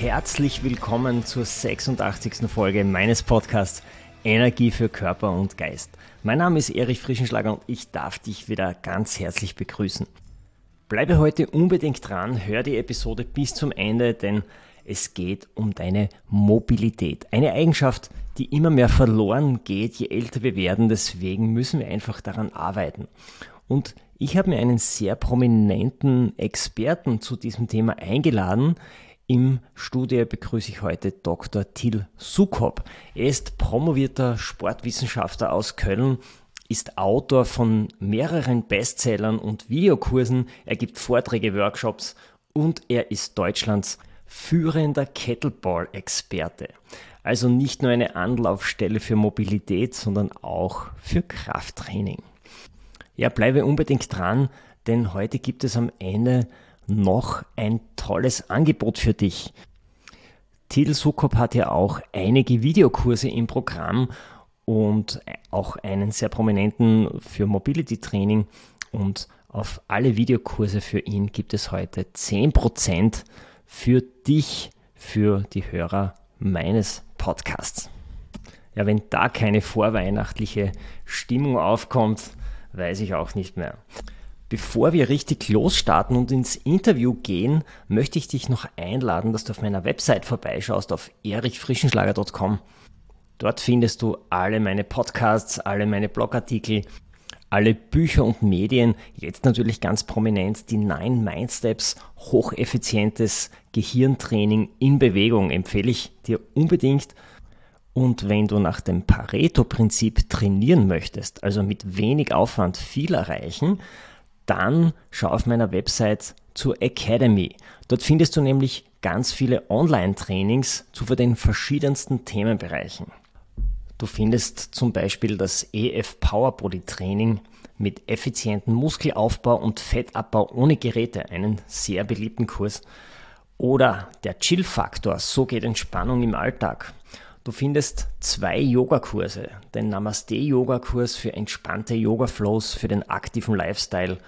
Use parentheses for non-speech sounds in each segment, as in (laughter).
Herzlich willkommen zur 86. Folge meines Podcasts Energie für Körper und Geist. Mein Name ist Erich Frischenschlager und ich darf dich wieder ganz herzlich begrüßen. Bleibe heute unbedingt dran, hör die Episode bis zum Ende, denn es geht um deine Mobilität. Eine Eigenschaft, die immer mehr verloren geht, je älter wir werden. Deswegen müssen wir einfach daran arbeiten. Und ich habe mir einen sehr prominenten Experten zu diesem Thema eingeladen. Im Studio begrüße ich heute Dr. Till Sukop. Er ist promovierter Sportwissenschaftler aus Köln, ist Autor von mehreren Bestsellern und Videokursen. Er gibt Vorträge, Workshops und er ist Deutschlands führender Kettleball-Experte. Also nicht nur eine Anlaufstelle für Mobilität, sondern auch für Krafttraining. Ja, bleibe unbedingt dran, denn heute gibt es am Ende noch ein tolles Angebot für dich. Til Sukop hat ja auch einige Videokurse im Programm und auch einen sehr prominenten für Mobility Training und auf alle Videokurse für ihn gibt es heute 10% für dich, für die Hörer meines Podcasts. Ja, wenn da keine vorweihnachtliche Stimmung aufkommt, weiß ich auch nicht mehr. Bevor wir richtig losstarten und ins Interview gehen, möchte ich dich noch einladen, dass du auf meiner Website vorbeischaust auf erichfrischenschlager.com. Dort findest du alle meine Podcasts, alle meine Blogartikel, alle Bücher und Medien, jetzt natürlich ganz prominent die 9 Mindsteps, hocheffizientes Gehirntraining in Bewegung, empfehle ich dir unbedingt. Und wenn du nach dem Pareto-Prinzip trainieren möchtest, also mit wenig Aufwand viel erreichen, dann schau auf meiner Website zur Academy. Dort findest du nämlich ganz viele Online-Trainings zu den verschiedensten Themenbereichen. Du findest zum Beispiel das EF Power Body Training mit effizientem Muskelaufbau und Fettabbau ohne Geräte, einen sehr beliebten Kurs. Oder der Chill-Faktor, so geht Entspannung im Alltag. Du findest zwei Yogakurse, den Namaste-Yoga-Kurs für entspannte Yoga-Flows für den aktiven Lifestyle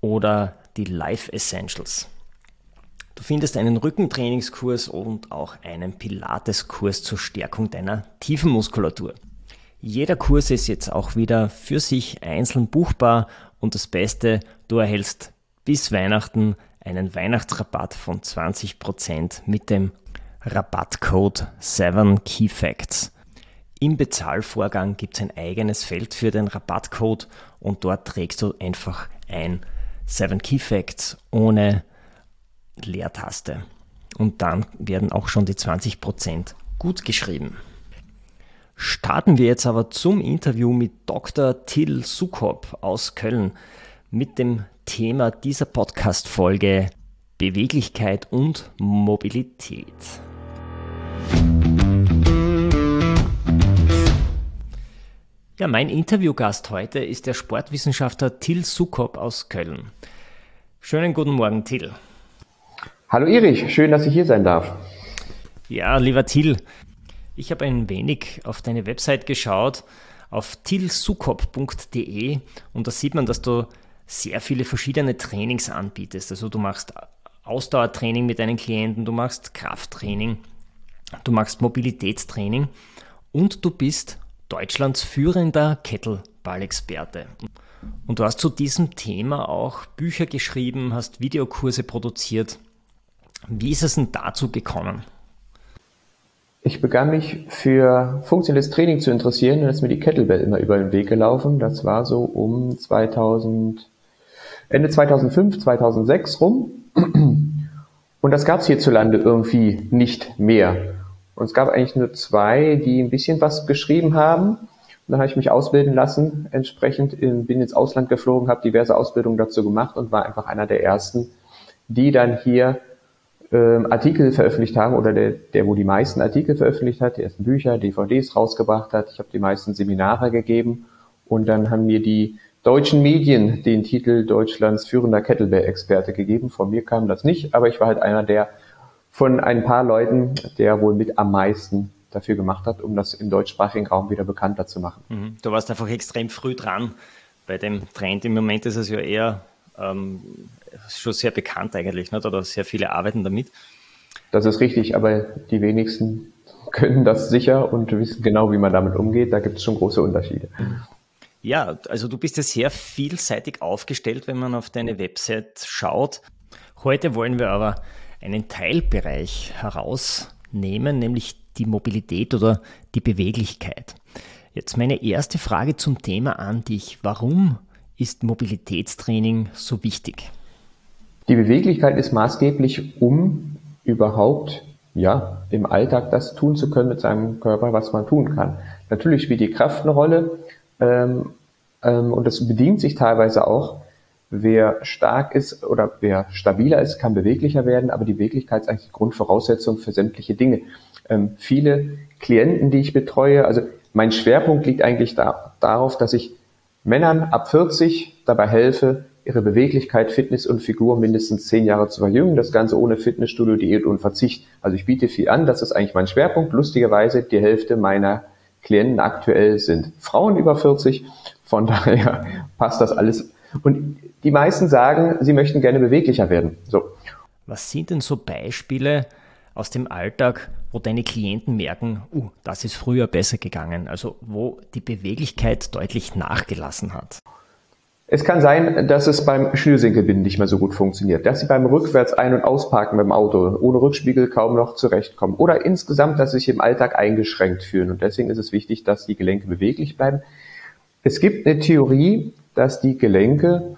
oder die Life Essentials. Du findest einen Rückentrainingskurs und auch einen Pilateskurs zur Stärkung deiner tiefen Muskulatur. Jeder Kurs ist jetzt auch wieder für sich einzeln buchbar und das Beste, du erhältst bis Weihnachten einen Weihnachtsrabatt von 20% mit dem Rabattcode 7 Key Facts. Im Bezahlvorgang gibt es ein eigenes Feld für den Rabattcode und dort trägst du einfach ein 7 Key Facts ohne Leertaste. Und dann werden auch schon die 20% gut geschrieben. Starten wir jetzt aber zum Interview mit Dr. Till Sukop aus Köln mit dem Thema dieser Podcast-Folge Beweglichkeit und Mobilität. Ja, mein Interviewgast heute ist der Sportwissenschaftler Till Sukop aus Köln. Schönen guten Morgen, Till. Hallo Erich, schön, dass ich hier sein darf. Ja, lieber Till, ich habe ein wenig auf deine Website geschaut, auf tilsukop.de und da sieht man, dass du sehr viele verschiedene Trainings anbietest. Also du machst Ausdauertraining mit deinen Klienten, du machst Krafttraining, du machst Mobilitätstraining und du bist Deutschlands führender Kettleball-Experte. Und du hast zu diesem Thema auch Bücher geschrieben, hast Videokurse produziert. Wie ist es denn dazu gekommen? Ich begann mich für funktionelles Training zu interessieren und ist mir die Kettlebell immer über den Weg gelaufen. Das war so um 2000, Ende 2005, 2006 rum. Und das gab es hierzulande irgendwie nicht mehr. Und es gab eigentlich nur zwei, die ein bisschen was geschrieben haben. Dann habe ich mich ausbilden lassen, entsprechend in, bin ins Ausland geflogen, habe diverse Ausbildungen dazu gemacht und war einfach einer der ersten, die dann hier ähm, Artikel veröffentlicht haben oder der, der, wo die meisten Artikel veröffentlicht hat, die ersten Bücher, DVDs rausgebracht hat. Ich habe die meisten Seminare gegeben und dann haben mir die deutschen Medien den Titel Deutschlands führender Kettlebell-Experte gegeben. Von mir kam das nicht, aber ich war halt einer der von ein paar Leuten, der wohl mit am meisten dafür gemacht hat, um das im deutschsprachigen Raum wieder bekannter zu machen. Mhm. Du warst einfach extrem früh dran bei dem Trend. Im Moment ist es ja eher ähm, schon sehr bekannt eigentlich, nicht? oder sehr viele arbeiten damit. Das ist richtig, aber die wenigsten (laughs) können das sicher und wissen genau, wie man damit umgeht. Da gibt es schon große Unterschiede. Ja, also du bist ja sehr vielseitig aufgestellt, wenn man auf deine Website schaut. Heute wollen wir aber einen Teilbereich herausnehmen, nämlich die Mobilität oder die Beweglichkeit. Jetzt meine erste Frage zum Thema an dich. Warum ist Mobilitätstraining so wichtig? Die Beweglichkeit ist maßgeblich, um überhaupt ja, im Alltag das tun zu können mit seinem Körper, was man tun kann. Natürlich spielt die Kraft eine Rolle ähm, ähm, und das bedient sich teilweise auch. Wer stark ist oder wer stabiler ist, kann beweglicher werden, aber die Beweglichkeit ist eigentlich die Grundvoraussetzung für sämtliche Dinge. Ähm, viele Klienten, die ich betreue, also mein Schwerpunkt liegt eigentlich da, darauf, dass ich Männern ab 40 dabei helfe, ihre Beweglichkeit, Fitness und Figur mindestens zehn Jahre zu verjüngen. Das Ganze ohne Fitnessstudio, Diät und Verzicht. Also ich biete viel an. Das ist eigentlich mein Schwerpunkt. Lustigerweise die Hälfte meiner Klienten aktuell sind Frauen über 40. Von (laughs) daher passt das alles. Und die meisten sagen, sie möchten gerne beweglicher werden. So. Was sind denn so Beispiele aus dem Alltag, wo deine Klienten merken, uh, das ist früher besser gegangen, also wo die Beweglichkeit deutlich nachgelassen hat? Es kann sein, dass es beim Schnürsenkelbinden nicht mehr so gut funktioniert, dass sie beim rückwärts ein- und ausparken beim Auto ohne Rückspiegel kaum noch zurechtkommen oder insgesamt, dass sie sich im Alltag eingeschränkt fühlen. Und deswegen ist es wichtig, dass die Gelenke beweglich bleiben. Es gibt eine Theorie, dass die Gelenke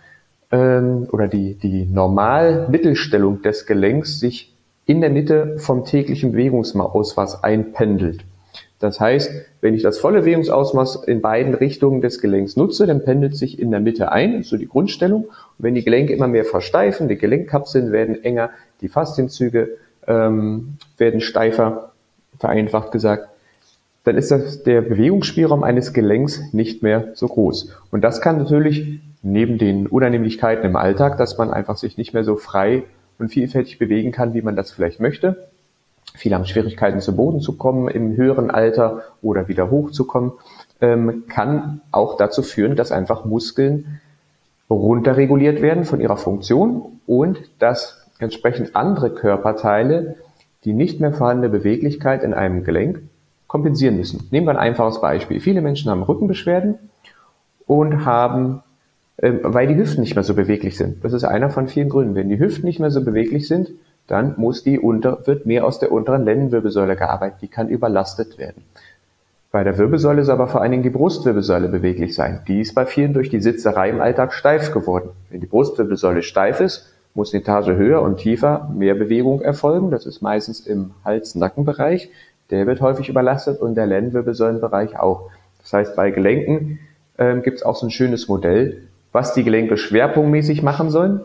ähm, oder die, die Normal-Mittelstellung des Gelenks sich in der Mitte vom täglichen Bewegungsausmaß einpendelt. Das heißt, wenn ich das volle Bewegungsausmaß in beiden Richtungen des Gelenks nutze, dann pendelt sich in der Mitte ein, so die Grundstellung. Und wenn die Gelenke immer mehr versteifen, die Gelenkkapseln werden enger, die Faszienzüge ähm, werden steifer, vereinfacht gesagt, dann ist das der Bewegungsspielraum eines Gelenks nicht mehr so groß. Und das kann natürlich neben den Unannehmlichkeiten im Alltag, dass man einfach sich nicht mehr so frei und vielfältig bewegen kann, wie man das vielleicht möchte. Viele haben Schwierigkeiten, zu Boden zu kommen im höheren Alter oder wieder hochzukommen, ähm, kann auch dazu führen, dass einfach Muskeln runterreguliert werden von ihrer Funktion und dass entsprechend andere Körperteile die nicht mehr vorhandene Beweglichkeit in einem Gelenk kompensieren müssen. Nehmen wir ein einfaches Beispiel. Viele Menschen haben Rückenbeschwerden und haben ähm, weil die Hüften nicht mehr so beweglich sind. Das ist einer von vielen Gründen. Wenn die Hüften nicht mehr so beweglich sind, dann muss die unter, wird mehr aus der unteren Lendenwirbelsäule gearbeitet. Die kann überlastet werden. Bei der Wirbelsäule ist aber vor allen Dingen die Brustwirbelsäule beweglich sein. Die ist bei vielen durch die Sitzerei im Alltag steif geworden. Wenn die Brustwirbelsäule steif ist, muss eine Etage höher und tiefer mehr Bewegung erfolgen. Das ist meistens im Hals-Nackenbereich. Der wird häufig überlastet und der Lendenwirbelsäulenbereich auch. Das heißt, bei Gelenken äh, gibt es auch so ein schönes Modell, was die Gelenke schwerpunktmäßig machen sollen.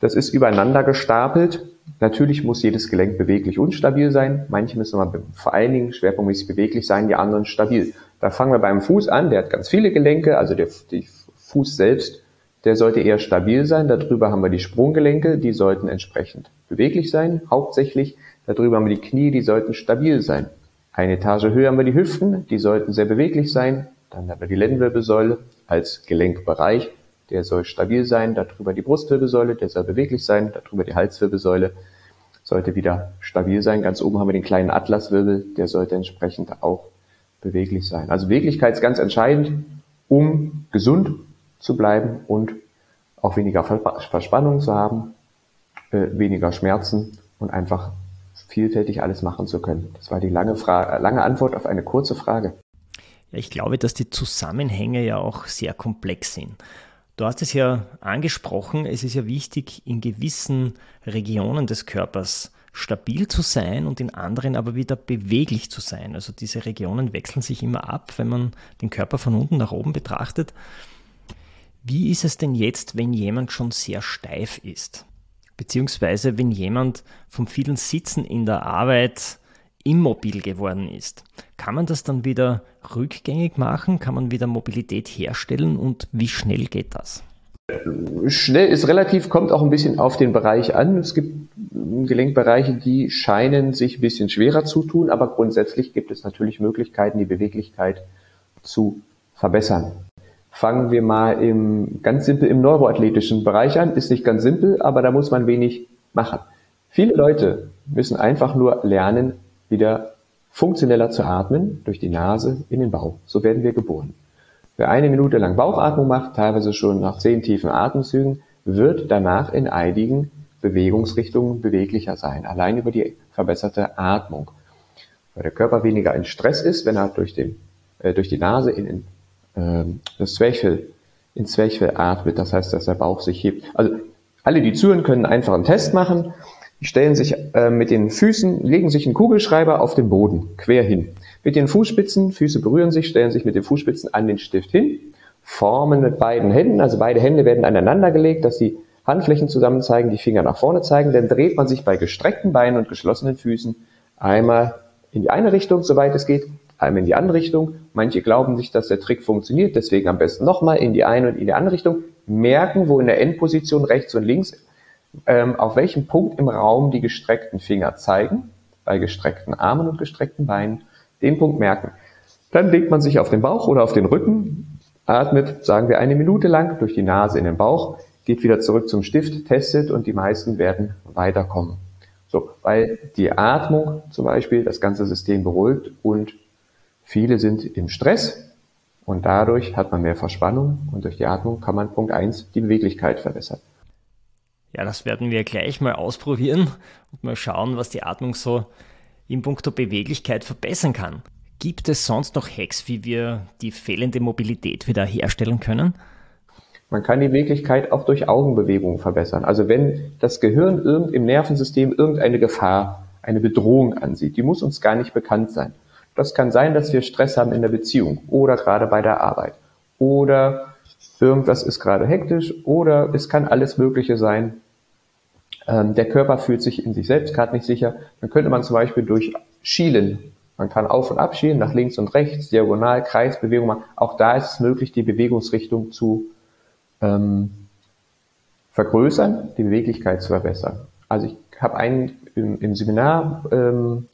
Das ist übereinander gestapelt. Natürlich muss jedes Gelenk beweglich und stabil sein. Manche müssen aber vor allen Dingen schwerpunktmäßig beweglich sein, die anderen stabil. Da fangen wir beim Fuß an. Der hat ganz viele Gelenke, also der, der Fuß selbst, der sollte eher stabil sein. Darüber haben wir die Sprunggelenke, die sollten entsprechend beweglich sein, hauptsächlich. Darüber haben wir die Knie, die sollten stabil sein. Eine Etage höher haben wir die Hüften, die sollten sehr beweglich sein. Dann haben wir die Lendenwirbelsäule als Gelenkbereich. Der soll stabil sein. Darüber die Brustwirbelsäule, der soll beweglich sein. Darüber die Halswirbelsäule sollte wieder stabil sein. Ganz oben haben wir den kleinen Atlaswirbel, der sollte entsprechend auch beweglich sein. Also Beweglichkeit ist ganz entscheidend, um gesund zu bleiben und auch weniger Verspannung zu haben, äh, weniger Schmerzen und einfach vielfältig alles machen zu können. Das war die lange, Frage, lange Antwort auf eine kurze Frage. Ich glaube, dass die Zusammenhänge ja auch sehr komplex sind. Du hast es ja angesprochen, es ist ja wichtig, in gewissen Regionen des Körpers stabil zu sein und in anderen aber wieder beweglich zu sein. Also diese Regionen wechseln sich immer ab, wenn man den Körper von unten nach oben betrachtet. Wie ist es denn jetzt, wenn jemand schon sehr steif ist? Beziehungsweise wenn jemand vom vielen Sitzen in der Arbeit immobil geworden ist. Kann man das dann wieder rückgängig machen? Kann man wieder Mobilität herstellen und wie schnell geht das? Schnell ist relativ, kommt auch ein bisschen auf den Bereich an. Es gibt Gelenkbereiche, die scheinen sich ein bisschen schwerer zu tun, aber grundsätzlich gibt es natürlich Möglichkeiten, die Beweglichkeit zu verbessern. Fangen wir mal im, ganz simpel im neuroathletischen Bereich an. Ist nicht ganz simpel, aber da muss man wenig machen. Viele Leute müssen einfach nur lernen, wieder funktioneller zu atmen durch die Nase in den Bauch. So werden wir geboren. Wer eine Minute lang Bauchatmung macht, teilweise schon nach zehn tiefen Atemzügen, wird danach in einigen Bewegungsrichtungen beweglicher sein, allein über die verbesserte Atmung. Weil der Körper weniger in Stress ist, wenn er durch, den, äh, durch die Nase in, in äh, das Zwerchfell, ins Zwerchfell atmet, das heißt, dass der Bauch sich hebt. Also alle, die zuhören, können einfach einen Test machen. Die stellen sich äh, mit den Füßen, legen sich einen Kugelschreiber auf den Boden, quer hin. Mit den Fußspitzen, Füße berühren sich, stellen sich mit den Fußspitzen an den Stift hin, formen mit beiden Händen, also beide Hände werden aneinander gelegt, dass die Handflächen zusammen zeigen, die Finger nach vorne zeigen, dann dreht man sich bei gestreckten Beinen und geschlossenen Füßen einmal in die eine Richtung, soweit es geht, einmal in die andere Richtung. Manche glauben nicht, dass der Trick funktioniert, deswegen am besten nochmal in die eine und in die andere Richtung, merken, wo in der Endposition rechts und links, ähm, auf welchem Punkt im Raum die gestreckten Finger zeigen, bei gestreckten Armen und gestreckten Beinen den Punkt merken. Dann legt man sich auf den Bauch oder auf den Rücken, atmet, sagen wir, eine Minute lang durch die Nase in den Bauch, geht wieder zurück zum Stift, testet und die meisten werden weiterkommen. So, weil die Atmung zum Beispiel das ganze System beruhigt und viele sind im Stress und dadurch hat man mehr Verspannung und durch die Atmung kann man Punkt eins die Beweglichkeit verbessern. Ja, das werden wir gleich mal ausprobieren und mal schauen, was die Atmung so in puncto Beweglichkeit verbessern kann. Gibt es sonst noch Hacks, wie wir die fehlende Mobilität wieder herstellen können? Man kann die Beweglichkeit auch durch Augenbewegungen verbessern. Also wenn das Gehirn im Nervensystem irgendeine Gefahr, eine Bedrohung ansieht, die muss uns gar nicht bekannt sein. Das kann sein, dass wir Stress haben in der Beziehung oder gerade bei der Arbeit oder irgendwas ist gerade hektisch oder es kann alles Mögliche sein, ähm, der Körper fühlt sich in sich selbst gerade nicht sicher, dann könnte man zum Beispiel durch Schielen, man kann auf und ab schielen, nach links und rechts, diagonal, Kreisbewegung machen. Auch da ist es möglich, die Bewegungsrichtung zu ähm, vergrößern, die Beweglichkeit zu verbessern. Also ich habe einen im, im Seminar, ähm,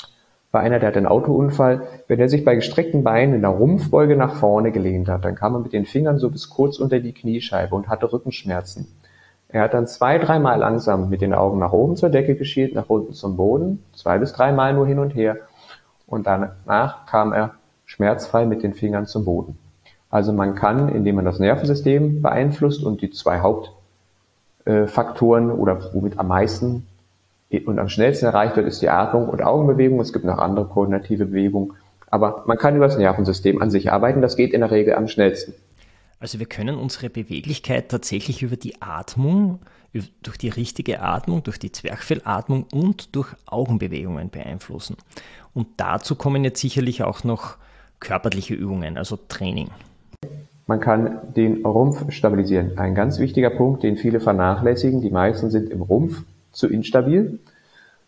war einer, der hat einen Autounfall. Wenn er sich bei gestreckten Beinen in der Rumpfbeuge nach vorne gelehnt hat, dann kam er mit den Fingern so bis kurz unter die Kniescheibe und hatte Rückenschmerzen. Er hat dann zwei, dreimal langsam mit den Augen nach oben zur Decke geschielt, nach unten zum Boden, zwei bis dreimal nur hin und her. Und danach kam er schmerzfrei mit den Fingern zum Boden. Also man kann, indem man das Nervensystem beeinflusst und die zwei Hauptfaktoren oder womit am meisten und am schnellsten erreicht wird, ist die Atmung und Augenbewegung. Es gibt noch andere koordinative Bewegungen. Aber man kann über das Nervensystem an sich arbeiten. Das geht in der Regel am schnellsten. Also wir können unsere Beweglichkeit tatsächlich über die Atmung, durch die richtige Atmung, durch die Zwerchfellatmung und durch Augenbewegungen beeinflussen. Und dazu kommen jetzt sicherlich auch noch körperliche Übungen, also Training. Man kann den Rumpf stabilisieren. Ein ganz wichtiger Punkt, den viele vernachlässigen. Die meisten sind im Rumpf zu instabil.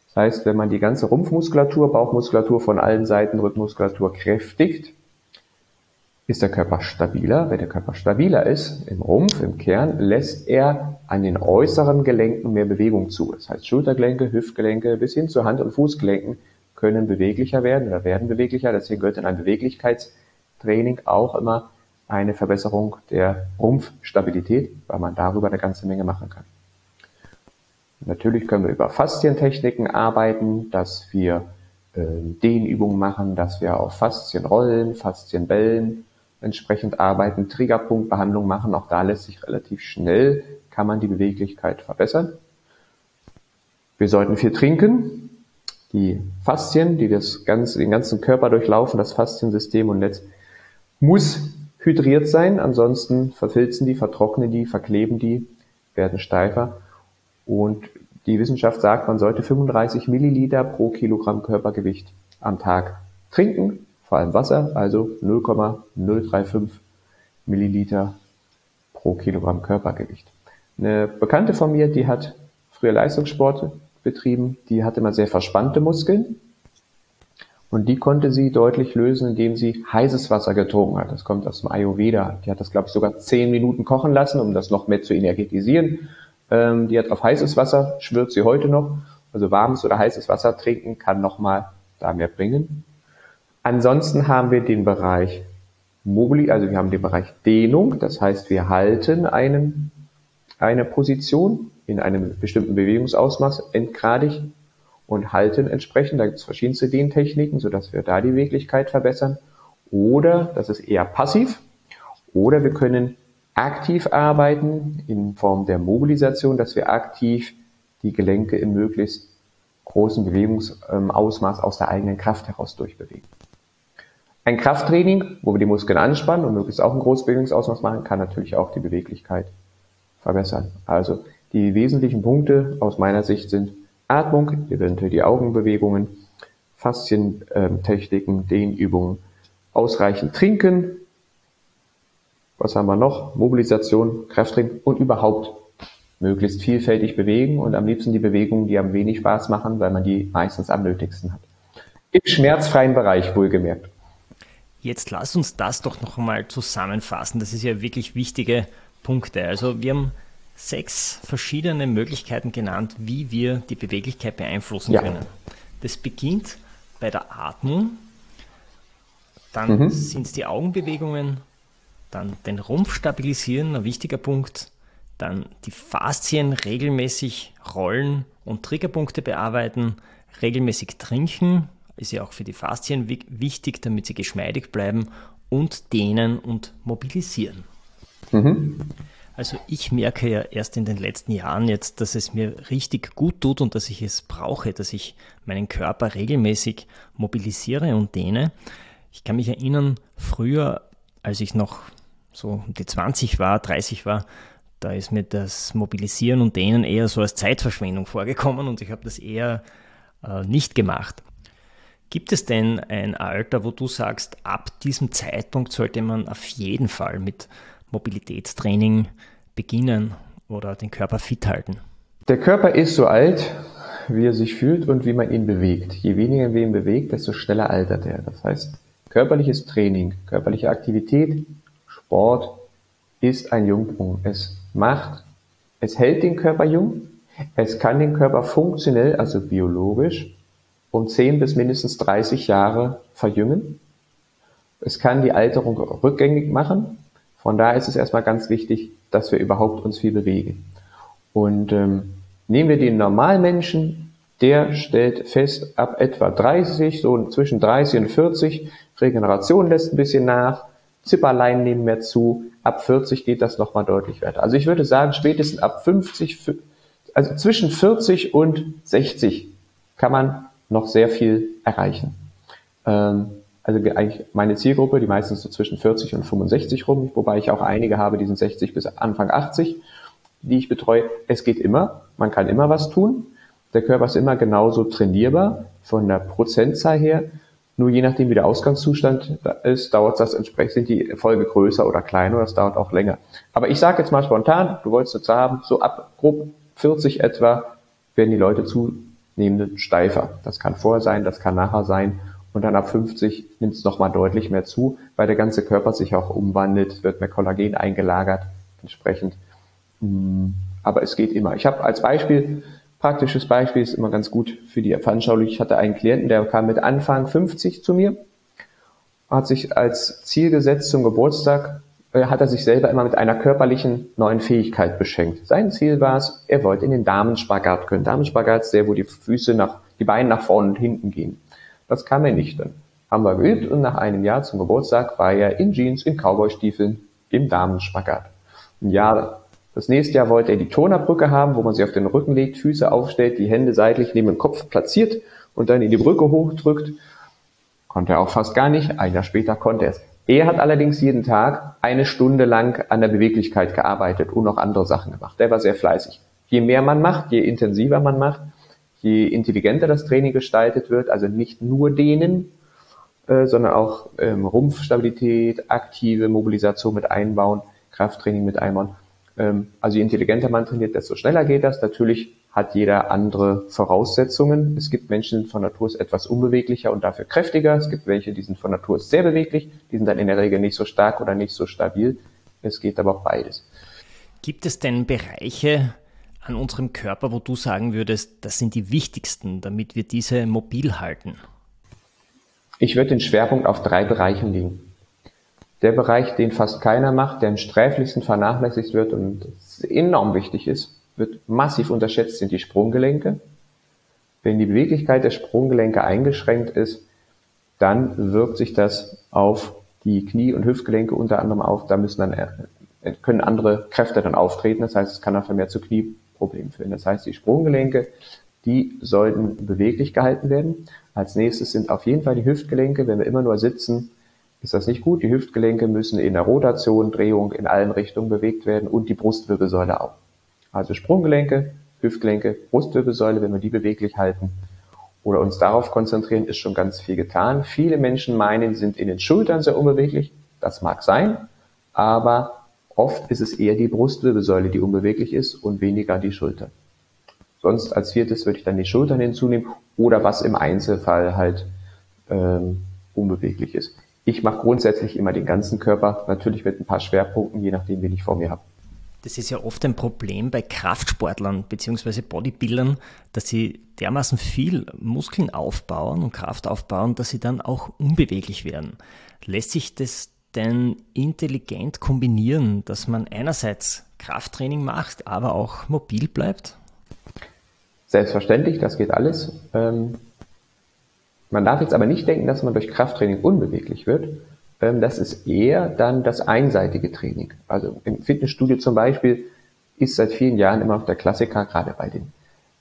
Das heißt, wenn man die ganze Rumpfmuskulatur, Bauchmuskulatur von allen Seiten, Rückenmuskulatur kräftigt, ist der Körper stabiler. Wenn der Körper stabiler ist, im Rumpf, im Kern, lässt er an den äußeren Gelenken mehr Bewegung zu. Das heißt, Schultergelenke, Hüftgelenke bis hin zu Hand- und Fußgelenken können beweglicher werden oder werden beweglicher. Deswegen gehört in ein Beweglichkeitstraining auch immer eine Verbesserung der Rumpfstabilität, weil man darüber eine ganze Menge machen kann. Natürlich können wir über Faszientechniken arbeiten, dass wir äh, Dehnübungen machen, dass wir auf Faszien rollen, Faszien bellen, entsprechend arbeiten, Triggerpunktbehandlung machen. Auch da lässt sich relativ schnell, kann man die Beweglichkeit verbessern. Wir sollten viel trinken. Die Faszien, die das ganze, den ganzen Körper durchlaufen, das Fasziensystem und Netz, muss hydriert sein. Ansonsten verfilzen die, vertrocknen die, verkleben die, werden steifer. Und die Wissenschaft sagt, man sollte 35 Milliliter pro Kilogramm Körpergewicht am Tag trinken, vor allem Wasser, also 0,035 Milliliter pro Kilogramm Körpergewicht. Eine Bekannte von mir, die hat früher Leistungssport betrieben, die hatte immer sehr verspannte Muskeln und die konnte sie deutlich lösen, indem sie heißes Wasser getrunken hat. Das kommt aus dem Ayurveda. Die hat das, glaube ich, sogar zehn Minuten kochen lassen, um das noch mehr zu energetisieren. Ähm, die hat auf heißes Wasser, schwört sie heute noch. Also warmes oder heißes Wasser trinken kann nochmal da mehr bringen. Ansonsten haben wir den Bereich Mobili, also wir haben den Bereich Dehnung. Das heißt, wir halten einen, eine Position in einem bestimmten Bewegungsausmaß endgradig und halten entsprechend. Da gibt es verschiedenste Dehntechniken, sodass wir da die Beweglichkeit verbessern. Oder, das ist eher passiv, oder wir können aktiv arbeiten in Form der Mobilisation, dass wir aktiv die Gelenke in möglichst großen Bewegungsausmaß aus der eigenen Kraft heraus durchbewegen. Ein Krafttraining, wo wir die Muskeln anspannen und möglichst auch ein großes Bewegungsausmaß machen, kann natürlich auch die Beweglichkeit verbessern. Also die wesentlichen Punkte aus meiner Sicht sind Atmung, eventuell die Augenbewegungen, Faszientechniken, Dehnübungen, ausreichend trinken, was haben wir noch? Mobilisation, Krafttraining und überhaupt möglichst vielfältig bewegen und am liebsten die Bewegungen, die am wenig Spaß machen, weil man die meistens am nötigsten hat. Im schmerzfreien Bereich wohlgemerkt. Jetzt lass uns das doch noch einmal zusammenfassen. Das ist ja wirklich wichtige Punkte. Also wir haben sechs verschiedene Möglichkeiten genannt, wie wir die Beweglichkeit beeinflussen ja. können. Das beginnt bei der Atmung, dann mhm. sind es die Augenbewegungen, dann den Rumpf stabilisieren, ein wichtiger Punkt. Dann die Faszien regelmäßig rollen und Triggerpunkte bearbeiten. Regelmäßig trinken ist ja auch für die Faszien wichtig, damit sie geschmeidig bleiben. Und dehnen und mobilisieren. Mhm. Also ich merke ja erst in den letzten Jahren jetzt, dass es mir richtig gut tut und dass ich es brauche, dass ich meinen Körper regelmäßig mobilisiere und dehne. Ich kann mich erinnern, früher, als ich noch so die 20 war, 30 war, da ist mir das Mobilisieren und Dehnen eher so als Zeitverschwendung vorgekommen und ich habe das eher äh, nicht gemacht. Gibt es denn ein Alter, wo du sagst, ab diesem Zeitpunkt sollte man auf jeden Fall mit Mobilitätstraining beginnen oder den Körper fit halten? Der Körper ist so alt, wie er sich fühlt und wie man ihn bewegt. Je weniger wir ihn bewegt, desto schneller altert er. Das heißt, körperliches Training, körperliche Aktivität Sport ist ein Jungbrunnen. Es macht, es hält den Körper jung, es kann den Körper funktionell, also biologisch, um 10 bis mindestens 30 Jahre verjüngen. Es kann die Alterung rückgängig machen. Von daher ist es erstmal ganz wichtig, dass wir überhaupt uns viel bewegen. Und ähm, nehmen wir den Normalmenschen, der stellt fest, ab etwa 30, so zwischen 30 und 40, Regeneration lässt ein bisschen nach, Zipperlein nehmen mehr zu. Ab 40 geht das nochmal deutlich weiter. Also ich würde sagen, spätestens ab 50, also zwischen 40 und 60 kann man noch sehr viel erreichen. Ähm, also eigentlich meine Zielgruppe, die meistens so zwischen 40 und 65 rum, wobei ich auch einige habe, die sind 60 bis Anfang 80, die ich betreue. Es geht immer, man kann immer was tun. Der Körper ist immer genauso trainierbar von der Prozentzahl her. Nur je nachdem, wie der Ausgangszustand ist, dauert das entsprechend, sind die Erfolge größer oder kleiner, das dauert auch länger. Aber ich sage jetzt mal spontan, du wolltest jetzt haben, so ab grob 40 etwa werden die Leute zunehmend steifer. Das kann vorher sein, das kann nachher sein. Und dann ab 50 nimmt es nochmal deutlich mehr zu, weil der ganze Körper sich auch umwandelt, wird mehr Kollagen eingelagert, entsprechend. Mm, aber es geht immer. Ich habe als Beispiel Praktisches Beispiel ist immer ganz gut für die Veranschaulichung. Ich hatte einen Klienten, der kam mit Anfang 50 zu mir, hat sich als Ziel gesetzt zum Geburtstag, äh, hat er sich selber immer mit einer körperlichen neuen Fähigkeit beschenkt. Sein Ziel war es, er wollte in den Damenspagat können. Damenspagat ist der, wo die Füße nach, die Beine nach vorne und hinten gehen. Das kam er nicht dann. Haben wir geübt und nach einem Jahr zum Geburtstag war er in Jeans, in Cowboystiefeln im Damenspagat. Ein Jahr das nächste Jahr wollte er die Tonerbrücke haben, wo man sich auf den Rücken legt, Füße aufstellt, die Hände seitlich neben dem Kopf platziert und dann in die Brücke hochdrückt. Konnte er auch fast gar nicht. Ein Jahr später konnte er es. Er hat allerdings jeden Tag eine Stunde lang an der Beweglichkeit gearbeitet und noch andere Sachen gemacht. Der war sehr fleißig. Je mehr man macht, je intensiver man macht, je intelligenter das Training gestaltet wird, also nicht nur dehnen, äh, sondern auch ähm, Rumpfstabilität, aktive Mobilisation mit einbauen, Krafttraining mit einbauen. Ähm, also je intelligenter man trainiert, desto schneller geht das. Natürlich hat jeder andere Voraussetzungen. Es gibt Menschen, die sind von Natur aus etwas unbeweglicher und dafür kräftiger. Es gibt welche, die sind von Natur aus sehr beweglich, die sind dann in der Regel nicht so stark oder nicht so stabil. Es geht aber auch beides. Gibt es denn Bereiche an unserem Körper, wo du sagen würdest, das sind die wichtigsten, damit wir diese mobil halten? Ich würde den Schwerpunkt auf drei Bereichen legen. Der Bereich, den fast keiner macht, der am sträflichsten vernachlässigt wird und enorm wichtig ist, wird massiv unterschätzt, sind die Sprunggelenke. Wenn die Beweglichkeit der Sprunggelenke eingeschränkt ist, dann wirkt sich das auf die Knie- und Hüftgelenke unter anderem auf. Da müssen dann, äh, können andere Kräfte dann auftreten. Das heißt, es kann auch vermehrt zu Knieproblemen führen. Das heißt, die Sprunggelenke, die sollten beweglich gehalten werden. Als nächstes sind auf jeden Fall die Hüftgelenke. Wenn wir immer nur sitzen, ist das nicht gut. Die Hüftgelenke müssen in der Rotation, Drehung in allen Richtungen bewegt werden und die Brustwirbelsäule auch. Also Sprunggelenke, Hüftgelenke, Brustwirbelsäule, wenn wir die beweglich halten oder uns darauf konzentrieren, ist schon ganz viel getan. Viele Menschen meinen, sind in den Schultern sehr unbeweglich. Das mag sein, aber oft ist es eher die Brustwirbelsäule, die unbeweglich ist und weniger die Schulter. Sonst als viertes würde ich dann die Schultern hinzunehmen oder was im Einzelfall halt ähm, unbeweglich ist. Ich mache grundsätzlich immer den ganzen Körper, natürlich mit ein paar Schwerpunkten, je nachdem, wen ich vor mir habe. Das ist ja oft ein Problem bei Kraftsportlern bzw. Bodybuildern, dass sie dermaßen viel Muskeln aufbauen und Kraft aufbauen, dass sie dann auch unbeweglich werden. Lässt sich das denn intelligent kombinieren, dass man einerseits Krafttraining macht, aber auch mobil bleibt? Selbstverständlich, das geht alles. Ähm, man darf jetzt aber nicht denken, dass man durch Krafttraining unbeweglich wird, ähm, das ist eher dann das einseitige Training. Also im Fitnessstudio zum Beispiel ist seit vielen Jahren immer noch der Klassiker, gerade bei den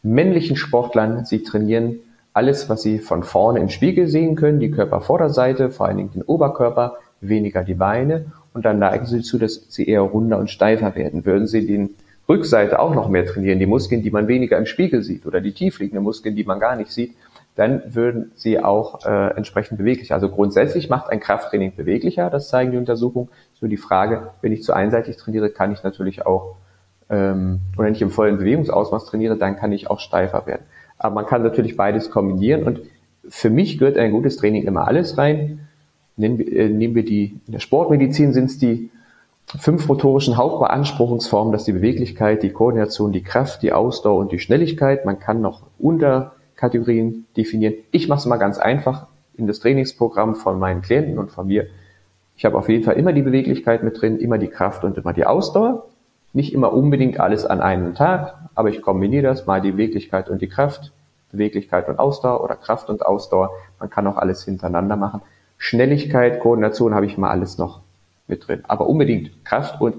männlichen Sportlern. Sie trainieren alles, was sie von vorne im Spiegel sehen können, die Körpervorderseite, vor allen Dingen den Oberkörper, weniger die Beine und dann neigen sie dazu, dass sie eher runder und steifer werden. Würden sie den Rückseite auch noch mehr trainieren, die Muskeln, die man weniger im Spiegel sieht oder die tiefliegenden Muskeln, die man gar nicht sieht, dann würden sie auch äh, entsprechend beweglich. Also grundsätzlich macht ein Krafttraining beweglicher, das zeigen die Untersuchungen. So die Frage, wenn ich zu einseitig trainiere, kann ich natürlich auch, ähm, oder wenn ich im vollen Bewegungsausmaß trainiere, dann kann ich auch steifer werden. Aber man kann natürlich beides kombinieren und für mich gehört ein gutes Training immer alles rein. Nehmen wir, äh, nehmen wir die, in der Sportmedizin sind es die fünf motorischen Hauptbeanspruchungsformen, das ist die Beweglichkeit, die Koordination, die Kraft, die Ausdauer und die Schnelligkeit. Man kann noch unter Kategorien definieren. Ich mache es mal ganz einfach in das Trainingsprogramm von meinen Klienten und von mir. Ich habe auf jeden Fall immer die Beweglichkeit mit drin, immer die Kraft und immer die Ausdauer. Nicht immer unbedingt alles an einem Tag, aber ich kombiniere das mal die Beweglichkeit und die Kraft, Beweglichkeit und Ausdauer oder Kraft und Ausdauer. Man kann auch alles hintereinander machen. Schnelligkeit, Koordination habe ich mal alles noch mit drin. Aber unbedingt Kraft und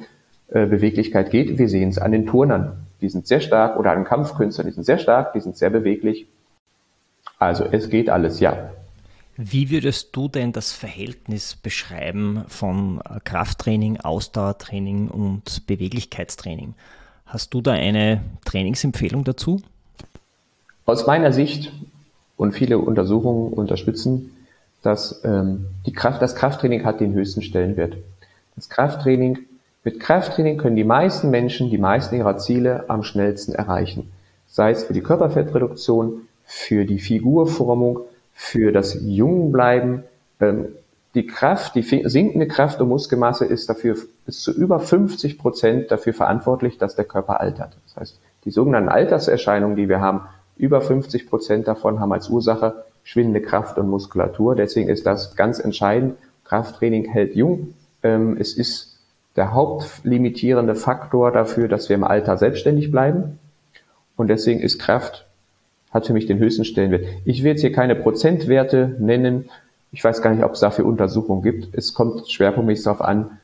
äh, Beweglichkeit geht. Wir sehen es an den Turnern. Die sind sehr stark oder an Kampfkünstlern, die sind sehr stark, die sind sehr beweglich. Also es geht alles, ja. Wie würdest du denn das Verhältnis beschreiben von Krafttraining, Ausdauertraining und Beweglichkeitstraining? Hast du da eine Trainingsempfehlung dazu? Aus meiner Sicht und viele Untersuchungen unterstützen, dass ähm, die Kraft, das Krafttraining hat den höchsten Stellenwert. Das Krafttraining, mit Krafttraining können die meisten Menschen die meisten ihrer Ziele am schnellsten erreichen. Sei es für die Körperfettreduktion, für die Figurformung, für das Jungbleiben. Ähm, die Kraft, die sinkende Kraft und Muskelmasse ist dafür bis zu über 50 Prozent dafür verantwortlich, dass der Körper altert. Das heißt, die sogenannten Alterserscheinungen, die wir haben, über 50 Prozent davon haben als Ursache schwindende Kraft und Muskulatur. Deswegen ist das ganz entscheidend. Krafttraining hält jung. Ähm, es ist der hauptlimitierende Faktor dafür, dass wir im Alter selbstständig bleiben. Und deswegen ist Kraft hat für mich den höchsten Stellenwert. Ich will jetzt hier keine Prozentwerte nennen. Ich weiß gar nicht, ob es dafür Untersuchungen gibt. Es kommt schwerpunktmäßig darauf an,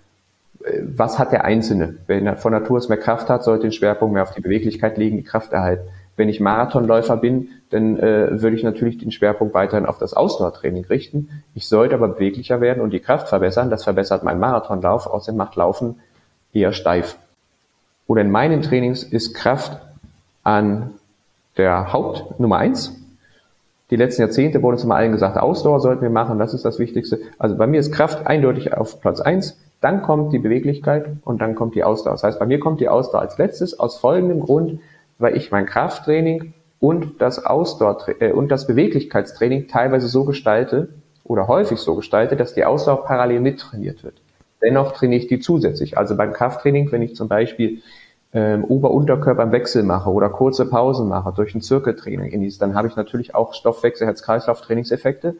äh, was hat der Einzelne? Wenn er von Natur aus mehr Kraft hat, sollte den Schwerpunkt mehr auf die Beweglichkeit legen, die Kraft erhalten. Wenn ich Marathonläufer bin, dann äh, würde ich natürlich den Schwerpunkt weiterhin auf das Ausdauertraining richten. Ich sollte aber beweglicher werden und die Kraft verbessern. Das verbessert meinen Marathonlauf. Außerdem macht Laufen eher steif. Oder in meinen Trainings ist Kraft an der Hauptnummer eins. Die letzten Jahrzehnte wurde es immer allen gesagt, Ausdauer sollten wir machen, das ist das Wichtigste. Also bei mir ist Kraft eindeutig auf Platz eins. Dann kommt die Beweglichkeit und dann kommt die Ausdauer. Das heißt, bei mir kommt die Ausdauer als letztes aus folgendem Grund, weil ich mein Krafttraining und das Ausdauer äh, und das Beweglichkeitstraining teilweise so gestalte oder häufig so gestalte, dass die Ausdauer parallel mittrainiert wird. Dennoch trainiere ich die zusätzlich. Also beim Krafttraining, wenn ich zum Beispiel ähm, Ober-Unterkörper im Wechsel mache oder kurze Pausen mache durch ein Zirkeltraining dann habe ich natürlich auch Stoffwechsel, Herz-Kreislauf-Trainingseffekte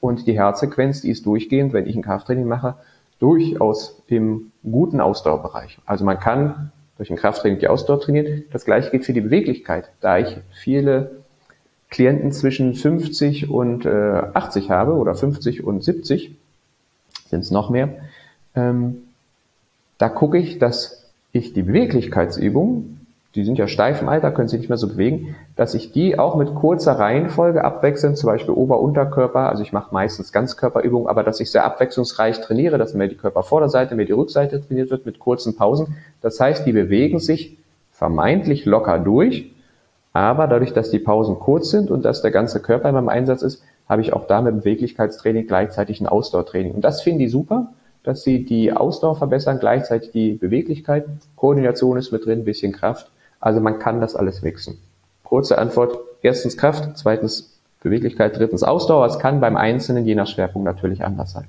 und die Herzsequenz, die ist durchgehend, wenn ich ein Krafttraining mache, durchaus im guten Ausdauerbereich. Also man kann durch ein Krafttraining die Ausdauer trainieren. Das gleiche gilt für die Beweglichkeit. Da ich viele Klienten zwischen 50 und äh, 80 habe oder 50 und 70, sind es noch mehr, ähm, da gucke ich, dass ich die Beweglichkeitsübungen die sind ja steif im Alter, können sich nicht mehr so bewegen, dass ich die auch mit kurzer Reihenfolge abwechseln, zum Beispiel Ober-Unterkörper, also ich mache meistens Ganzkörperübungen, aber dass ich sehr abwechslungsreich trainiere, dass mir die Körpervorderseite, mir die Rückseite trainiert wird mit kurzen Pausen. Das heißt, die bewegen sich vermeintlich locker durch, aber dadurch, dass die Pausen kurz sind und dass der ganze Körper in meinem Einsatz ist, habe ich auch da mit Beweglichkeitstraining gleichzeitig ein Ausdauertraining. Und das finde ich super, dass sie die Ausdauer verbessern, gleichzeitig die Beweglichkeit. Koordination ist mit drin, ein bisschen Kraft. Also man kann das alles mixen. Kurze Antwort. Erstens Kraft, zweitens Beweglichkeit, drittens Ausdauer. Es kann beim Einzelnen je nach Schwerpunkt natürlich anders sein.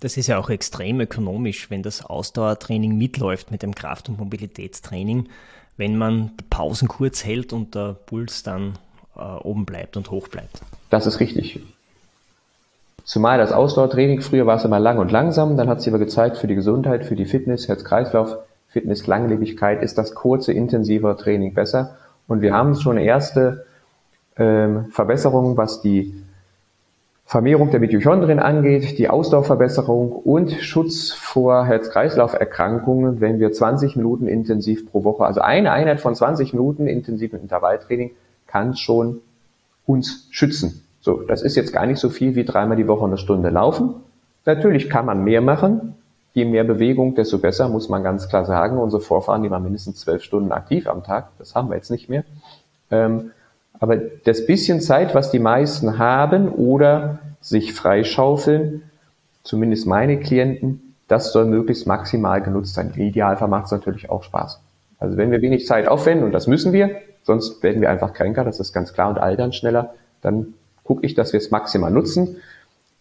Das ist ja auch extrem ökonomisch, wenn das Ausdauertraining mitläuft mit dem Kraft- und Mobilitätstraining, wenn man die Pausen kurz hält und der Puls dann äh, oben bleibt und hoch bleibt. Das ist richtig. Zumal das Ausdauertraining, früher war es immer lang und langsam, dann hat sich aber gezeigt, für die Gesundheit, für die Fitness, Herz-Kreislauf, Fitness, Langlebigkeit ist das kurze, intensive Training besser. Und wir haben schon erste ähm, Verbesserungen, was die Vermehrung der Mitochondrien angeht, die Ausdauerverbesserung und Schutz vor Herz-Kreislauf-Erkrankungen, wenn wir 20 Minuten intensiv pro Woche, also eine Einheit von 20 Minuten intensiven Intervalltraining kann schon uns schützen. So, das ist jetzt gar nicht so viel wie dreimal die Woche eine Stunde laufen. Natürlich kann man mehr machen, je mehr Bewegung, desto besser, muss man ganz klar sagen. Unsere Vorfahren, die waren mindestens zwölf Stunden aktiv am Tag. Das haben wir jetzt nicht mehr. Ähm, aber das bisschen Zeit, was die meisten haben oder sich freischaufeln, zumindest meine Klienten, das soll möglichst maximal genutzt sein. Im Idealfall macht es natürlich auch Spaß. Also wenn wir wenig Zeit aufwenden, und das müssen wir, sonst werden wir einfach kränker, das ist ganz klar, und altern schneller, dann gucke ich, dass wir es maximal nutzen.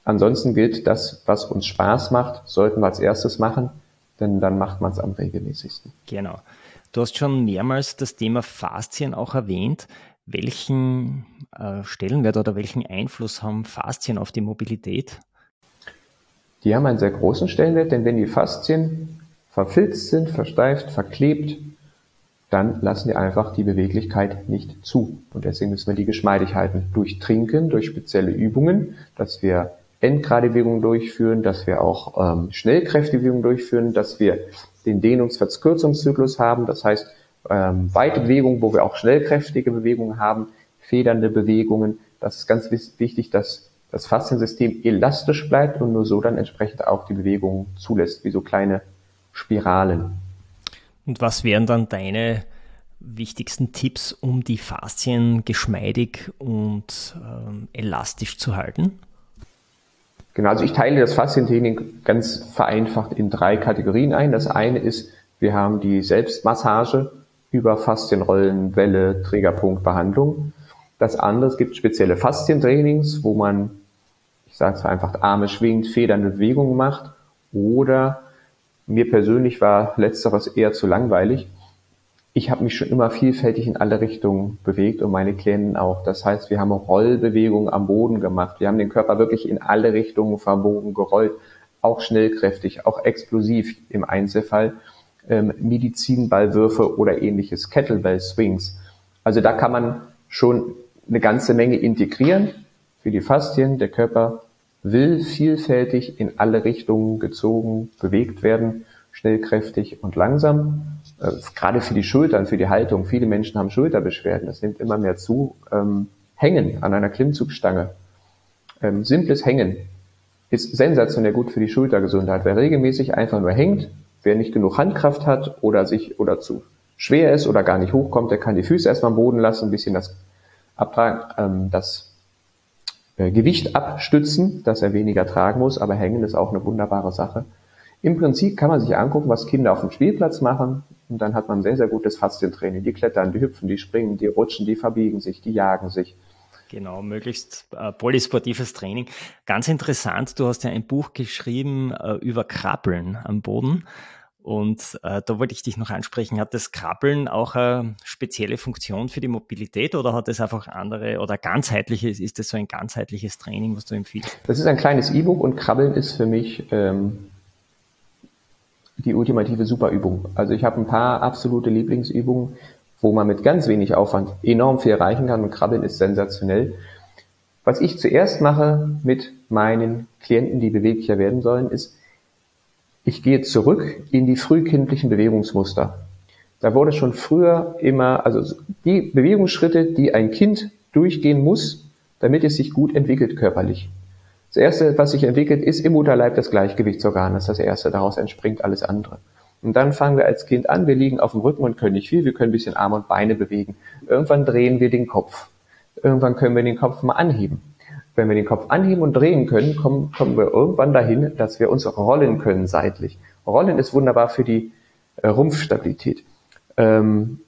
Ansonsten gilt das, was uns Spaß macht, sollten wir als erstes machen, denn dann macht man es am regelmäßigsten. Genau. Du hast schon mehrmals das Thema Faszien auch erwähnt. Welchen äh, Stellenwert oder welchen Einfluss haben Faszien auf die Mobilität? Die haben einen sehr großen Stellenwert, denn wenn die Faszien verfilzt sind, versteift, verklebt, dann lassen die einfach die Beweglichkeit nicht zu. Und deswegen müssen wir die geschmeidig halten. Durch Trinken, durch spezielle Übungen, dass wir Endgradebewegungen durchführen, dass wir auch ähm, Schnellkräftebewegungen durchführen, dass wir den Dehnungs-Verkürzungszyklus haben, das heißt ähm, weite Bewegungen, wo wir auch schnellkräftige Bewegungen haben, federnde Bewegungen. Das ist ganz wichtig, dass das Fasziensystem elastisch bleibt und nur so dann entsprechend auch die Bewegung zulässt, wie so kleine Spiralen. Und was wären dann deine wichtigsten Tipps, um die Faszien geschmeidig und ähm, elastisch zu halten? Genau, also ich teile das Faszientraining ganz vereinfacht in drei Kategorien ein. Das eine ist, wir haben die Selbstmassage über Faszienrollen, Welle, Trägerpunktbehandlung. Das andere, es gibt spezielle Faszientrainings, wo man, ich sage es einfach, Arme schwingt, federnde Bewegungen macht. Oder mir persönlich war letzteres eher zu langweilig ich habe mich schon immer vielfältig in alle Richtungen bewegt und meine Klienten auch. Das heißt, wir haben Rollbewegungen am Boden gemacht. Wir haben den Körper wirklich in alle Richtungen verbogen, gerollt, auch schnellkräftig, auch explosiv im Einzelfall. Ähm, Medizinballwürfe oder ähnliches, Kettlebell Swings. Also da kann man schon eine ganze Menge integrieren für die Faszien. Der Körper will vielfältig in alle Richtungen gezogen, bewegt werden, schnellkräftig und langsam äh, gerade für die Schultern, für die Haltung. Viele Menschen haben Schulterbeschwerden, das nimmt immer mehr zu. Ähm, Hängen an einer Klimmzugstange, ähm, simples Hängen ist sensationell gut für die Schultergesundheit. Wer regelmäßig einfach nur hängt, wer nicht genug Handkraft hat oder sich oder zu schwer ist oder gar nicht hochkommt, der kann die Füße erstmal am Boden lassen, ein bisschen das, Abtragen, ähm, das Gewicht abstützen, dass er weniger tragen muss, aber hängen ist auch eine wunderbare Sache. Im Prinzip kann man sich angucken, was Kinder auf dem Spielplatz machen und dann hat man sehr, sehr gutes Faszientraining. Die klettern, die hüpfen, die springen, die rutschen, die verbiegen sich, die jagen sich. Genau, möglichst äh, polysportives Training. Ganz interessant, du hast ja ein Buch geschrieben äh, über Krabbeln am Boden. Und äh, da wollte ich dich noch ansprechen, hat das Krabbeln auch eine spezielle Funktion für die Mobilität oder hat es einfach andere oder ganzheitliches, ist das so ein ganzheitliches Training, was du empfiehlst? Das ist ein kleines E-Book und Krabbeln ist für mich ähm, die ultimative Superübung. Also ich habe ein paar absolute Lieblingsübungen, wo man mit ganz wenig Aufwand enorm viel erreichen kann und Krabbeln ist sensationell. Was ich zuerst mache mit meinen Klienten, die beweglicher werden sollen, ist, ich gehe zurück in die frühkindlichen Bewegungsmuster. Da wurde schon früher immer, also die Bewegungsschritte, die ein Kind durchgehen muss, damit es sich gut entwickelt körperlich. Das erste, was sich entwickelt, ist im Mutterleib das Gleichgewichtsorgan. Das ist das erste. Daraus entspringt alles andere. Und dann fangen wir als Kind an. Wir liegen auf dem Rücken und können nicht viel. Wir können ein bisschen Arme und Beine bewegen. Irgendwann drehen wir den Kopf. Irgendwann können wir den Kopf mal anheben. Wenn wir den Kopf anheben und drehen können, kommen, kommen wir irgendwann dahin, dass wir uns rollen können seitlich. Rollen ist wunderbar für die äh, Rumpfstabilität. Ähm,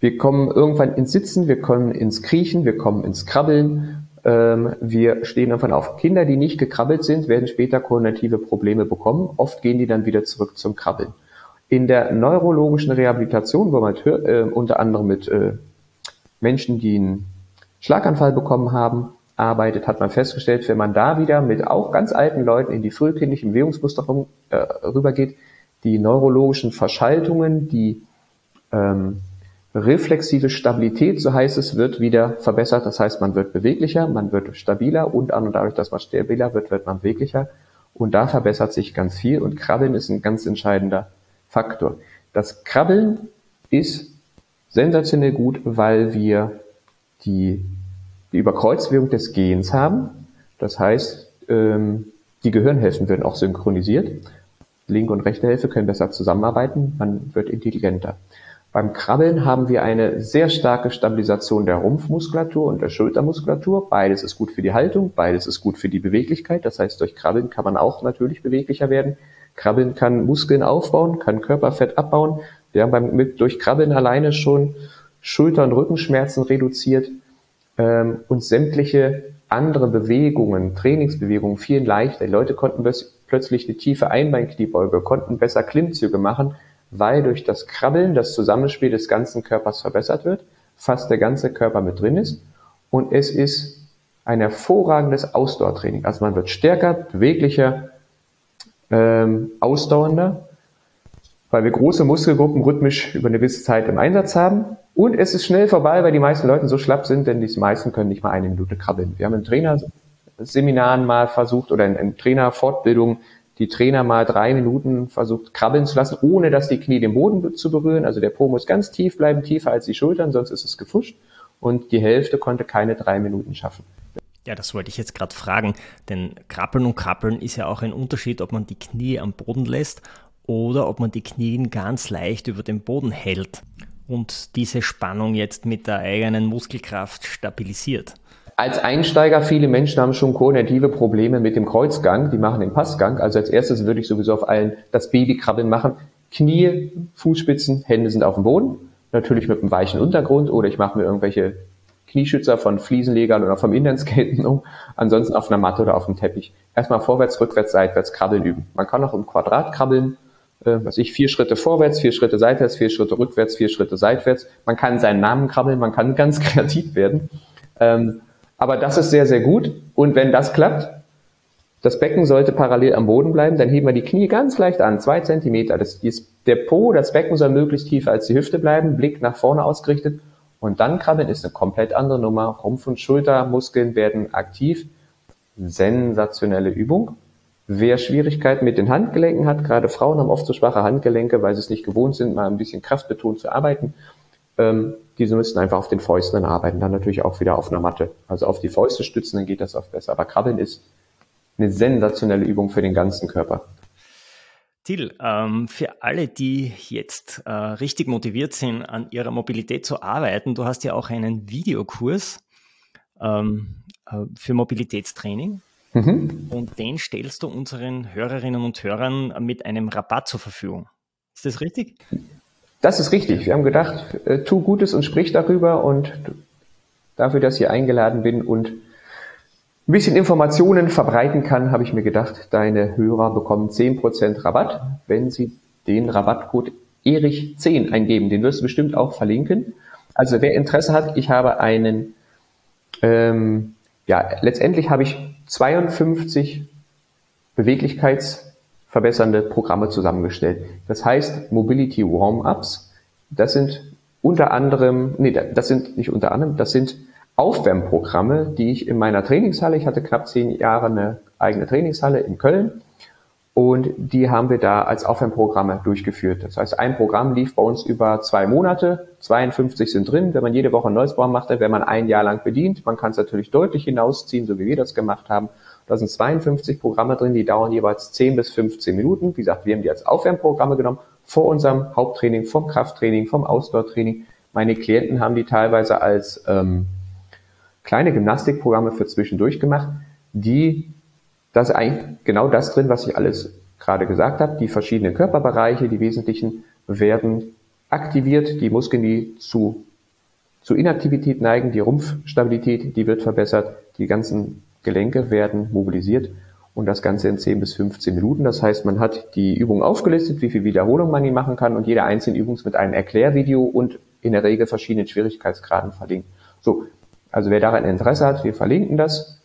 wir kommen irgendwann ins Sitzen, wir kommen ins Kriechen, wir kommen ins Krabbeln ähm, wir stehen davon auf. Kinder, die nicht gekrabbelt sind, werden später koordinative Probleme bekommen. Oft gehen die dann wieder zurück zum Krabbeln. In der neurologischen Rehabilitation, wo man äh, unter anderem mit äh, Menschen, die einen Schlaganfall bekommen haben, arbeitet, hat man festgestellt, wenn man da wieder mit auch ganz alten Leuten in die frühkindlichen Bewegungsmuster äh, rübergeht, die neurologischen Verschaltungen, die ähm, reflexive Stabilität, so heißt es, wird wieder verbessert. Das heißt, man wird beweglicher, man wird stabiler und an und dadurch, dass man stabiler wird, wird man beweglicher. Und da verbessert sich ganz viel und Krabbeln ist ein ganz entscheidender Faktor. Das Krabbeln ist sensationell gut, weil wir die, die Überkreuzwirkung des Gehens haben. Das heißt, ähm, die Gehirnhälften werden auch synchronisiert. Linke und rechte Hälfte können besser zusammenarbeiten, man wird intelligenter. Beim Krabbeln haben wir eine sehr starke Stabilisation der Rumpfmuskulatur und der Schultermuskulatur. Beides ist gut für die Haltung, beides ist gut für die Beweglichkeit. Das heißt, durch Krabbeln kann man auch natürlich beweglicher werden. Krabbeln kann Muskeln aufbauen, kann Körperfett abbauen. Wir haben beim, mit, durch Krabbeln alleine schon Schulter- und Rückenschmerzen reduziert ähm, und sämtliche andere Bewegungen, Trainingsbewegungen viel leichter. Die Leute konnten plötzlich eine tiefe Einbeinkniebeuge, konnten besser Klimmzüge machen, weil durch das Krabbeln das Zusammenspiel des ganzen Körpers verbessert wird, fast der ganze Körper mit drin ist und es ist ein hervorragendes Ausdauertraining. Also man wird stärker, beweglicher, ähm, ausdauernder, weil wir große Muskelgruppen rhythmisch über eine gewisse Zeit im Einsatz haben. Und es ist schnell vorbei, weil die meisten Leute so schlapp sind, denn die meisten können nicht mal eine Minute krabbeln. Wir haben in Trainerseminaren mal versucht oder in, in Trainerfortbildungen die Trainer mal drei Minuten versucht krabbeln zu lassen, ohne dass die Knie den Boden zu berühren. Also der Po muss ganz tief bleiben, tiefer als die Schultern, sonst ist es gefuscht. Und die Hälfte konnte keine drei Minuten schaffen. Ja, das wollte ich jetzt gerade fragen, denn Krabbeln und Krabbeln ist ja auch ein Unterschied, ob man die Knie am Boden lässt oder ob man die Knie ganz leicht über den Boden hält und diese Spannung jetzt mit der eigenen Muskelkraft stabilisiert. Als Einsteiger, viele Menschen haben schon koordinative Probleme mit dem Kreuzgang, die machen den Passgang. Also als erstes würde ich sowieso auf allen das Babykrabbeln machen. Knie, Fußspitzen, Hände sind auf dem Boden, natürlich mit einem weichen Untergrund oder ich mache mir irgendwelche Knieschützer von Fliesenlegern oder vom Inlineskaten um, ansonsten auf einer Matte oder auf dem Teppich. Erstmal vorwärts, rückwärts, seitwärts krabbeln üben. Man kann auch im Quadrat krabbeln, was ich, vier Schritte vorwärts, vier Schritte seitwärts, vier Schritte rückwärts, vier Schritte seitwärts. Man kann seinen Namen krabbeln, man kann (laughs) ganz kreativ werden. Ähm, aber das ist sehr, sehr gut. Und wenn das klappt, das Becken sollte parallel am Boden bleiben, dann heben wir die Knie ganz leicht an, zwei Zentimeter. Das ist der Po, das Becken soll möglichst tiefer als die Hüfte bleiben, Blick nach vorne ausgerichtet. Und dann krabbeln ist eine komplett andere Nummer. Rumpf- und Schultermuskeln werden aktiv. Sensationelle Übung. Wer Schwierigkeiten mit den Handgelenken hat, gerade Frauen haben oft so schwache Handgelenke, weil sie es nicht gewohnt sind, mal ein bisschen kraftbetont zu arbeiten. Ähm, diese müssten einfach auf den Fäusten arbeiten, dann natürlich auch wieder auf einer Matte. Also auf die Fäuste stützen, dann geht das oft besser. Aber Krabbeln ist eine sensationelle Übung für den ganzen Körper. Till, ähm, für alle, die jetzt äh, richtig motiviert sind, an ihrer Mobilität zu arbeiten, du hast ja auch einen Videokurs ähm, äh, für Mobilitätstraining. Mhm. Und den stellst du unseren Hörerinnen und Hörern mit einem Rabatt zur Verfügung. Ist das richtig? Das ist richtig. Wir haben gedacht, äh, tu Gutes und sprich darüber und dafür, dass ich eingeladen bin und ein bisschen Informationen verbreiten kann, habe ich mir gedacht, deine Hörer bekommen 10% Rabatt, wenn sie den Rabattcode Erich10 eingeben. Den wirst du bestimmt auch verlinken. Also wer Interesse hat, ich habe einen, ähm, ja, letztendlich habe ich 52 beweglichkeitsverbessernde Programme zusammengestellt. Das heißt Mobility Warm-Ups. Das sind unter anderem, nee, das sind nicht unter anderem, das sind Aufwärmprogramme, die ich in meiner Trainingshalle, ich hatte knapp zehn Jahre eine eigene Trainingshalle in Köln und die haben wir da als Aufwärmprogramme durchgeführt. Das heißt, ein Programm lief bei uns über zwei Monate, 52 sind drin. Wenn man jede Woche ein neues Programm macht, dann wäre man ein Jahr lang bedient. Man kann es natürlich deutlich hinausziehen, so wie wir das gemacht haben. Da sind 52 Programme drin, die dauern jeweils 10 bis 15 Minuten. Wie gesagt, wir haben die als Aufwärmprogramme genommen, vor unserem Haupttraining, vom Krafttraining, vom Ausdauertraining. Meine Klienten haben die teilweise als ähm, kleine Gymnastikprogramme für zwischendurch gemacht, die, da ist eigentlich genau das drin, was ich alles gerade gesagt habe. Die verschiedenen Körperbereiche, die wesentlichen, werden aktiviert. Die Muskeln, die zu, zu Inaktivität neigen, die Rumpfstabilität, die wird verbessert. Die ganzen Gelenke werden mobilisiert und das Ganze in 10 bis 15 Minuten. Das heißt, man hat die Übung aufgelistet, wie viel Wiederholung man die machen kann und jede einzelne Übung mit einem Erklärvideo und in der Regel verschiedenen Schwierigkeitsgraden verlinkt. So, also wer daran Interesse hat, wir verlinken das.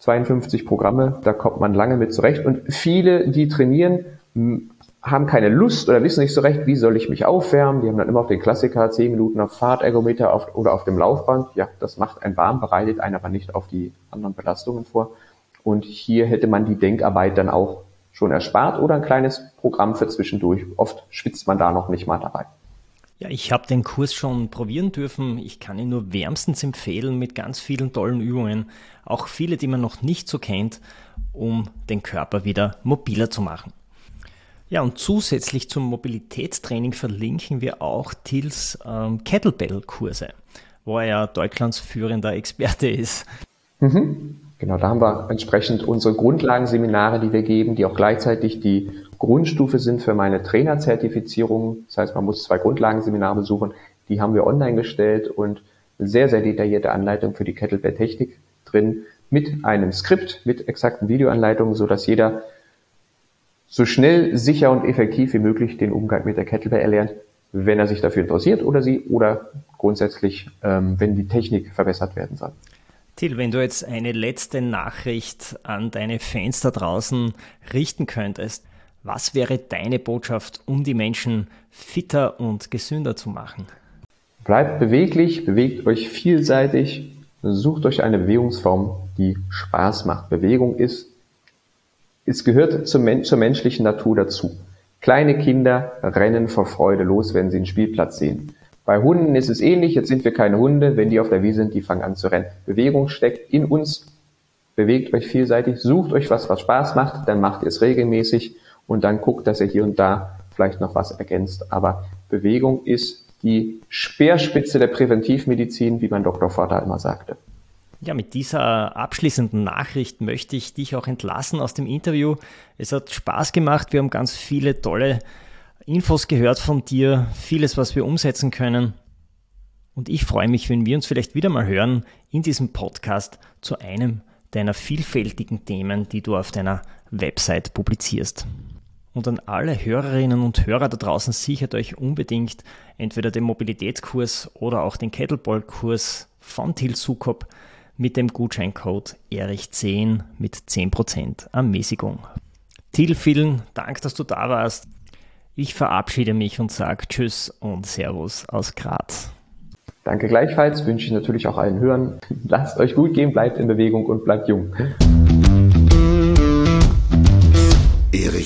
52 Programme, da kommt man lange mit zurecht. Und viele, die trainieren, haben keine Lust oder wissen nicht so recht, wie soll ich mich aufwärmen. Die haben dann immer auf den Klassiker 10 Minuten auf Fahrtergometer auf, oder auf dem Laufband. Ja, das macht ein warm, bereitet einen aber nicht auf die anderen Belastungen vor. Und hier hätte man die Denkarbeit dann auch schon erspart oder ein kleines Programm für zwischendurch. Oft schwitzt man da noch nicht mal dabei. Ja, ich habe den Kurs schon probieren dürfen. Ich kann ihn nur wärmstens empfehlen mit ganz vielen tollen Übungen. Auch viele, die man noch nicht so kennt, um den Körper wieder mobiler zu machen. Ja, und zusätzlich zum Mobilitätstraining verlinken wir auch Tils ähm, Kettlebell-Kurse, wo er ja Deutschlands führender Experte ist. Mhm. Genau, da haben wir entsprechend unsere Grundlagenseminare, die wir geben, die auch gleichzeitig die Grundstufe sind für meine Trainerzertifizierung. Das heißt, man muss zwei Grundlagenseminare besuchen. Die haben wir online gestellt und sehr, sehr detaillierte Anleitung für die Kettlebell-Technik drin mit einem Skript, mit exakten Videoanleitungen, so dass jeder so schnell, sicher und effektiv wie möglich den Umgang mit der Kettlebell erlernt, wenn er sich dafür interessiert oder sie oder grundsätzlich, ähm, wenn die Technik verbessert werden soll. Till, wenn du jetzt eine letzte Nachricht an deine Fans da draußen richten könntest, was wäre deine Botschaft, um die Menschen fitter und gesünder zu machen? Bleibt beweglich, bewegt euch vielseitig, sucht euch eine Bewegungsform, die Spaß macht. Bewegung ist, es gehört zum, zur menschlichen Natur dazu. Kleine Kinder rennen vor Freude los, wenn sie einen Spielplatz sehen. Bei Hunden ist es ähnlich, jetzt sind wir keine Hunde, wenn die auf der Wiese sind, die fangen an zu rennen. Bewegung steckt in uns, bewegt euch vielseitig, sucht euch was, was Spaß macht, dann macht ihr es regelmäßig und dann guckt, dass er hier und da vielleicht noch was ergänzt. Aber Bewegung ist die Speerspitze der Präventivmedizin, wie mein Dr. Vater immer sagte. Ja, mit dieser abschließenden Nachricht möchte ich dich auch entlassen aus dem Interview. Es hat Spaß gemacht. Wir haben ganz viele tolle Infos gehört von dir, vieles, was wir umsetzen können. Und ich freue mich, wenn wir uns vielleicht wieder mal hören in diesem Podcast zu einem deiner vielfältigen Themen, die du auf deiner Website publizierst. Und an alle Hörerinnen und Hörer da draußen sichert euch unbedingt entweder den Mobilitätskurs oder auch den Kettleball-Kurs von Til Sukop mit dem Gutscheincode ERICH10 mit 10% Ermäßigung. Til, vielen Dank, dass du da warst. Ich verabschiede mich und sage Tschüss und Servus aus Graz. Danke gleichfalls, wünsche ich natürlich auch allen Hörern. Lasst euch gut gehen, bleibt in Bewegung und bleibt jung.